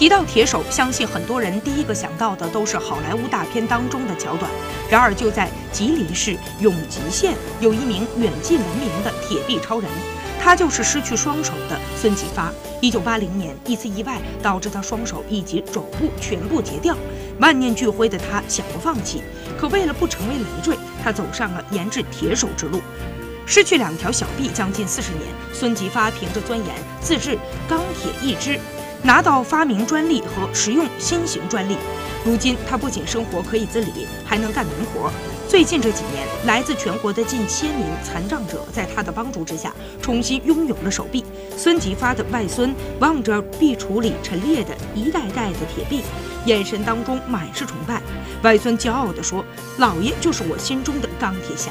提到铁手，相信很多人第一个想到的都是好莱坞大片当中的桥段。然而，就在吉林市永吉县，有一名远近闻名的铁臂超人，他就是失去双手的孙继发。一九八零年，一次意外导致他双手以及肘部全部截掉，万念俱灰的他想过放弃，可为了不成为累赘，他走上了研制铁手之路。失去两条小臂将近四十年，孙继发凭着钻研自制钢铁义肢，拿到发明专利和实用新型专利。如今他不仅生活可以自理，还能干农活。最近这几年，来自全国的近千名残障者在他的帮助之下，重新拥有了手臂。孙吉发的外孙望着壁橱里陈列的一袋袋的铁臂，眼神当中满是崇拜。外孙骄傲地说：“姥爷就是我心中的钢铁侠。”